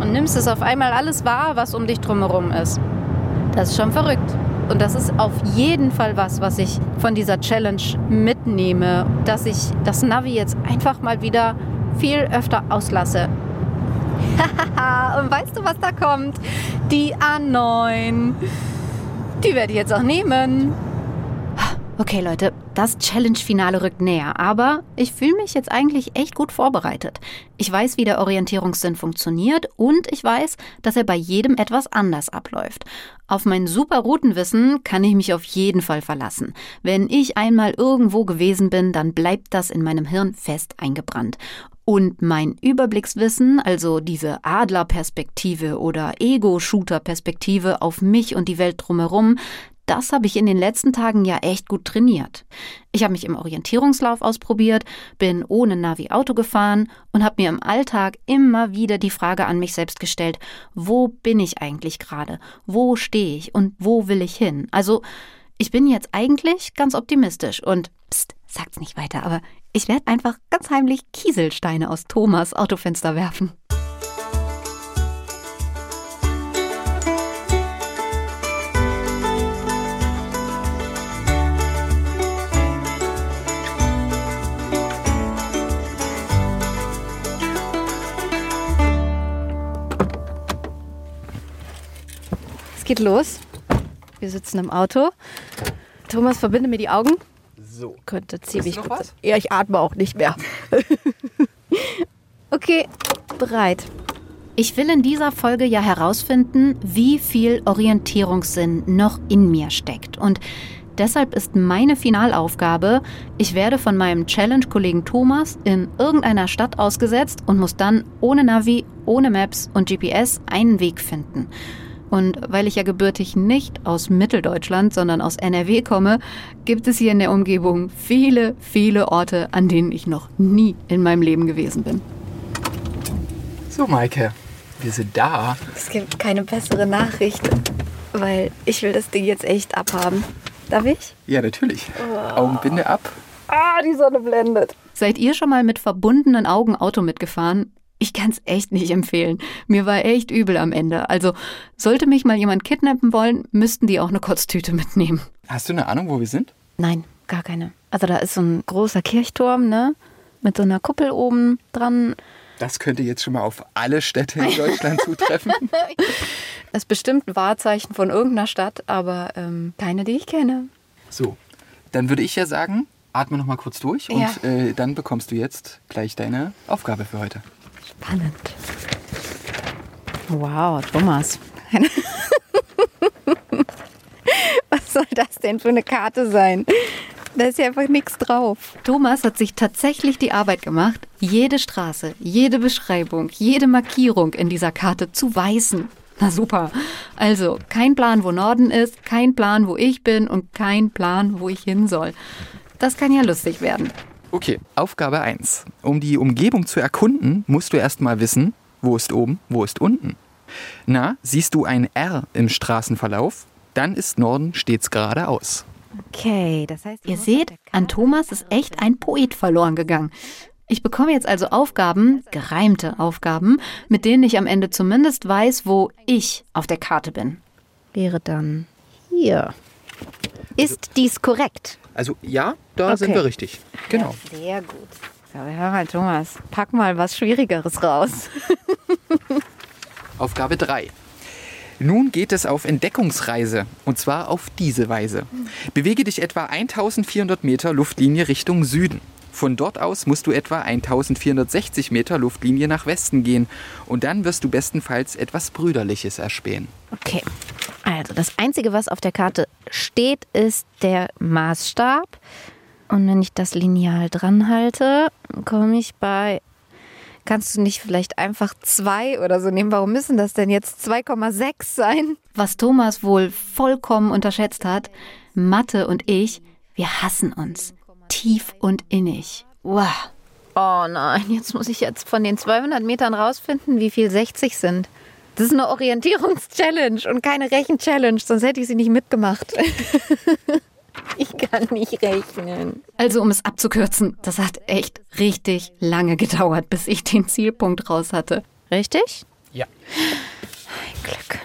und nimmst es auf einmal alles wahr, was um dich drumherum ist. Das ist schon verrückt. Und das ist auf jeden Fall was, was ich von dieser Challenge mitnehme, dass ich das Navi jetzt einfach mal wieder viel öfter auslasse. Und weißt du, was da kommt? Die A9. Die werde ich jetzt auch nehmen. Okay, Leute, das Challenge-Finale rückt näher, aber ich fühle mich jetzt eigentlich echt gut vorbereitet. Ich weiß, wie der Orientierungssinn funktioniert und ich weiß, dass er bei jedem etwas anders abläuft. Auf mein super Routenwissen kann ich mich auf jeden Fall verlassen. Wenn ich einmal irgendwo gewesen bin, dann bleibt das in meinem Hirn fest eingebrannt. Und mein Überblickswissen, also diese Adlerperspektive oder Ego-Shooter-Perspektive auf mich und die Welt drumherum, das habe ich in den letzten Tagen ja echt gut trainiert. Ich habe mich im Orientierungslauf ausprobiert, bin ohne Navi Auto gefahren und habe mir im Alltag immer wieder die Frage an mich selbst gestellt, wo bin ich eigentlich gerade? Wo stehe ich und wo will ich hin? Also, ich bin jetzt eigentlich ganz optimistisch und pst, sagt's nicht weiter, aber ich werde einfach ganz heimlich Kieselsteine aus Thomas Autofenster werfen. Es geht los. Wir sitzen im Auto. Thomas, verbinde mir die Augen. So. Könnte ziemlich noch gut was? sein. Ja, ich atme auch nicht mehr. okay, bereit. Ich will in dieser Folge ja herausfinden, wie viel Orientierungssinn noch in mir steckt. Und deshalb ist meine Finalaufgabe, ich werde von meinem Challenge-Kollegen Thomas in irgendeiner Stadt ausgesetzt und muss dann ohne Navi, ohne Maps und GPS einen Weg finden. Und weil ich ja gebürtig nicht aus Mitteldeutschland, sondern aus NRW komme, gibt es hier in der Umgebung viele, viele Orte, an denen ich noch nie in meinem Leben gewesen bin. So, Maike, wir sind da. Es gibt keine bessere Nachricht, weil ich will das Ding jetzt echt abhaben. Darf ich? Ja, natürlich. Augenbinde ab. Ah, die Sonne blendet. Seid ihr schon mal mit verbundenen Augen Auto mitgefahren? Ich kann es echt nicht empfehlen. Mir war echt übel am Ende. Also, sollte mich mal jemand kidnappen wollen, müssten die auch eine Kotztüte mitnehmen. Hast du eine Ahnung, wo wir sind? Nein, gar keine. Also, da ist so ein großer Kirchturm, ne? Mit so einer Kuppel oben dran. Das könnte jetzt schon mal auf alle Städte in Deutschland zutreffen. Das ist bestimmt ein Wahrzeichen von irgendeiner Stadt, aber ähm, keine, die ich kenne. So, dann würde ich ja sagen, atme noch mal kurz durch und Ja. äh, dann bekommst du jetzt gleich deine Aufgabe für heute. Spannend. Wow, Thomas. Was soll das denn für eine Karte sein? Da ist ja einfach nichts drauf. Thomas hat sich tatsächlich die Arbeit gemacht, jede Straße, jede Beschreibung, jede Markierung in dieser Karte zu weißen. Na super. Also, kein Plan, wo Norden ist, kein Plan, wo ich bin und kein Plan, wo ich hin soll. Das kann ja lustig werden. Okay, Aufgabe 1. Um die Umgebung zu erkunden, musst du erstmal wissen, wo ist oben, wo ist unten. Na, siehst du ein R im Straßenverlauf? Dann ist Norden stets geradeaus. Okay, das heißt, ihr seht, an Thomas ist echt ein Poet verloren gegangen. Ich bekomme jetzt also Aufgaben, gereimte Aufgaben, mit denen ich am Ende zumindest weiß, wo ich auf der Karte bin. Wäre dann hier. Ist dies korrekt? Also ja, da Okay. sind wir richtig. Genau. Ja, sehr gut. So, hör mal, Thomas, pack mal was Schwierigeres raus. Aufgabe 3. Nun geht es auf Entdeckungsreise und zwar auf diese Weise. Bewege dich etwa 1400 Meter Luftlinie Richtung Süden. Von dort aus musst du etwa 1460 Meter Luftlinie nach Westen gehen und dann wirst du bestenfalls etwas Brüderliches erspähen. Okay, also das Einzige, was auf der Karte steht, ist der Maßstab. Und wenn ich das Lineal dran halte, komme ich bei. Kannst du nicht vielleicht einfach zwei oder so nehmen? Warum müssen das denn jetzt 2,6 sein? Was Thomas wohl vollkommen unterschätzt hat, Mathe und ich, wir hassen uns. Tief und innig. Wow. Oh nein, jetzt muss ich jetzt von den 200 Metern rausfinden, wie viel 60 sind. Das ist eine Orientierungs-Challenge und keine Rechen-Challenge, sonst hätte ich sie nicht mitgemacht. ich kann nicht rechnen. Also, um es abzukürzen, das hat echt richtig lange gedauert, bis ich den Zielpunkt raus hatte. Richtig? Ja. Ein Glück.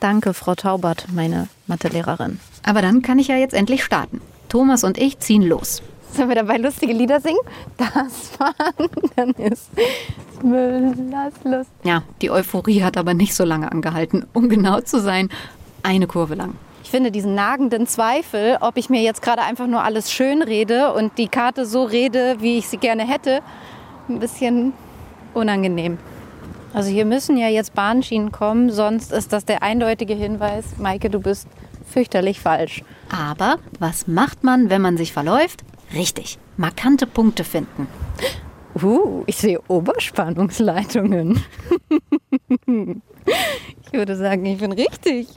Danke, Frau Taubert, meine Mathelehrerin. Aber dann kann ich ja jetzt endlich starten. Thomas und ich ziehen los. Sollen wir dabei lustige Lieder singen? Das Wandern ist Müllers Lust. Ja, die Euphorie hat aber nicht so lange angehalten. Um genau zu sein, eine Kurve lang. Ich finde diesen nagenden Zweifel, ob ich mir jetzt gerade einfach nur alles schön rede und die Karte so rede, wie ich sie gerne hätte, ein bisschen unangenehm. Also hier müssen ja jetzt Bahnschienen kommen, sonst ist das der eindeutige Hinweis, Maike, du bist fürchterlich falsch. Aber was macht man, wenn man sich verläuft? Richtig, markante Punkte finden. Uh, ich sehe Oberspannungsleitungen. ich würde sagen, ich bin richtig.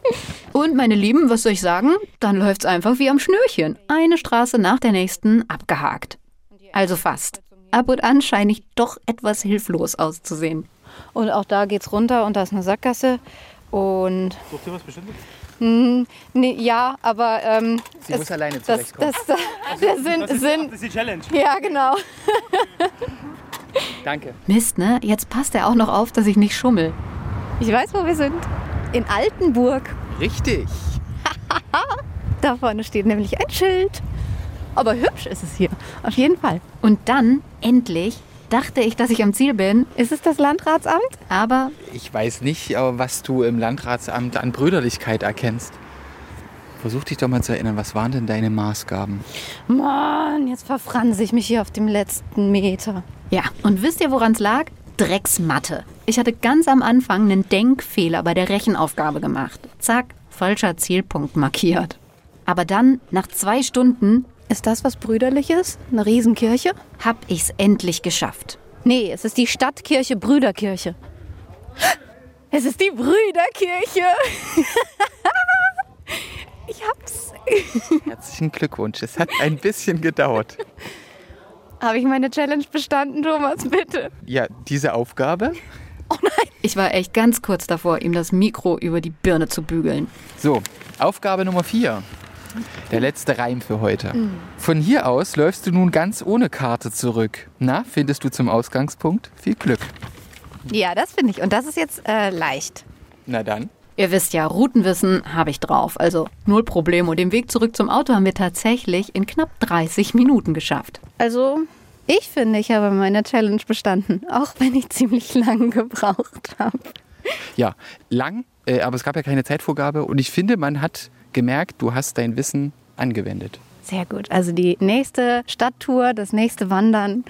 Und meine Lieben, was soll ich sagen? Dann läuft es einfach wie am Schnürchen. Eine Straße nach der nächsten abgehakt. Also fast. Ab und an scheine ich doch etwas hilflos auszusehen. Und auch da geht's runter und da ist eine Sackgasse. Und. Sucht ihr was Bestimmtes? Hm, nee, ja, aber. Ähm, Sie muss alleine zurechtkommen. Das, das, das, sind, Das ist, sind, das ist die Challenge. ja, genau. Danke. Mist, ne? Jetzt passt er auch noch auf, dass ich nicht schummel. Ich weiß, wo wir sind. In Altenburg. Richtig. Da vorne steht nämlich ein Schild. Aber hübsch ist es hier. Auf jeden Fall. Und dann, endlich, dachte ich, dass ich am Ziel bin. Ist es das Landratsamt? Aber Ich weiß nicht, aber was du im Landratsamt an Brüderlichkeit erkennst. Versuch dich doch mal zu erinnern, was waren denn deine Maßgaben? Mann, jetzt verfranse ich mich hier auf dem letzten Meter. Ja, und wisst ihr, woran es lag? Drecksmathe. Ich hatte ganz am Anfang einen Denkfehler bei der Rechenaufgabe gemacht. Zack, falscher Zielpunkt markiert. Aber dann, nach zwei Stunden, Ist das was Brüderliches? Eine Riesenkirche? hab ich's endlich geschafft. Nee, es ist die Stadtkirche Brüderkirche. Es ist die Brüderkirche. ich hab's. Herzlichen Glückwunsch. Es hat ein bisschen gedauert. Habe ich meine Challenge bestanden, Thomas? Bitte. Ja, diese Aufgabe. Ich war echt ganz kurz davor, ihm das Mikro über die Birne zu bügeln. So, Aufgabe Nummer 4. Der letzte Reim für heute. Von hier aus läufst du nun ganz ohne Karte zurück. Na, findest du zum Ausgangspunkt? Viel Glück. Ja, das finde ich. Und das ist jetzt äh, leicht. Na dann. Ihr wisst ja, Routenwissen habe ich drauf, also null Problem. Und den Weg zurück zum Auto haben wir tatsächlich in knapp 30 Minuten geschafft. Also, ich finde, ich habe meine Challenge bestanden. Auch wenn ich ziemlich lang gebraucht habe. Ja, lang, äh, aber es gab ja keine Zeitvorgabe und ich finde, man hat gemerkt, du hast dein Wissen angewendet. Sehr gut. Also die nächste Stadttour, das nächste Wandern.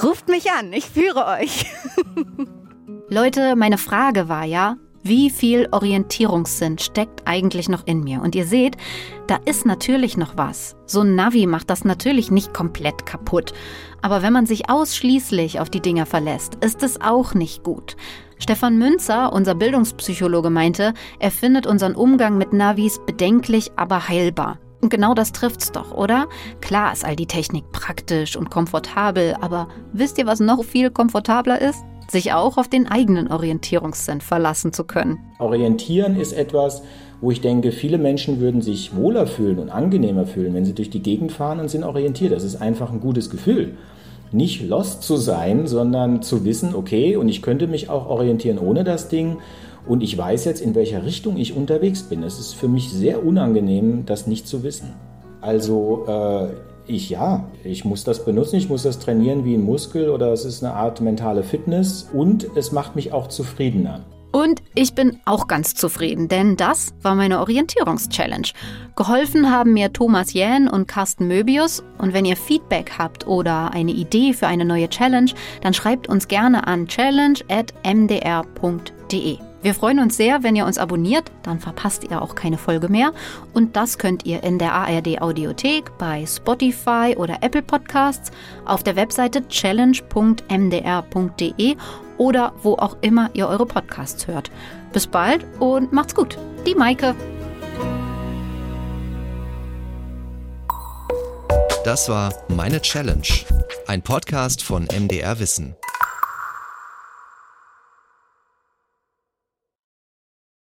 Ruft mich an, ich führe euch. Leute, meine Frage war ja, wie viel Orientierungssinn steckt eigentlich noch in mir? Und ihr seht, da ist natürlich noch was. So ein Navi macht das natürlich nicht komplett kaputt. Aber wenn man sich ausschließlich auf die Dinger verlässt, ist es auch nicht gut. Stefan Münzer, unser Bildungspsychologe, meinte, er findet unseren Umgang mit Navis bedenklich, aber heilbar. Und genau das trifft's doch, oder? Klar ist all die Technik praktisch und komfortabel, aber wisst ihr, was noch viel komfortabler ist? Sich auch auf den eigenen Orientierungssinn verlassen zu können. Orientieren ist etwas, wo ich denke, viele Menschen würden sich wohler fühlen und angenehmer fühlen, wenn sie durch die Gegend fahren und sind orientiert. Das ist einfach ein gutes Gefühl. Nicht lost zu sein, sondern zu wissen, okay, und ich könnte mich auch orientieren ohne das Ding und ich weiß jetzt, in welcher Richtung ich unterwegs bin. Es ist für mich sehr unangenehm, das nicht zu wissen. Also äh, ich ja, ich muss das benutzen, ich muss das trainieren wie ein Muskel oder es ist eine Art mentale Fitness und es macht mich auch zufriedener. Und ich bin auch ganz zufrieden, denn das war meine Orientierungschallenge. Geholfen haben mir Thomas Jähn und Carsten Möbius. Und wenn ihr Feedback habt oder eine Idee für eine neue Challenge, dann schreibt uns gerne an challenge.mdr.de. Wir freuen uns sehr, wenn ihr uns abonniert, dann verpasst ihr auch keine Folge mehr. Und das könnt ihr in der ARD Audiothek, bei Spotify oder Apple Podcasts, auf der Webseite challenge.mdr.de oder wo auch immer ihr eure Podcasts hört. Bis bald und macht's gut. Die Maike. Das war Meine Challenge, ein Podcast von MDR Wissen.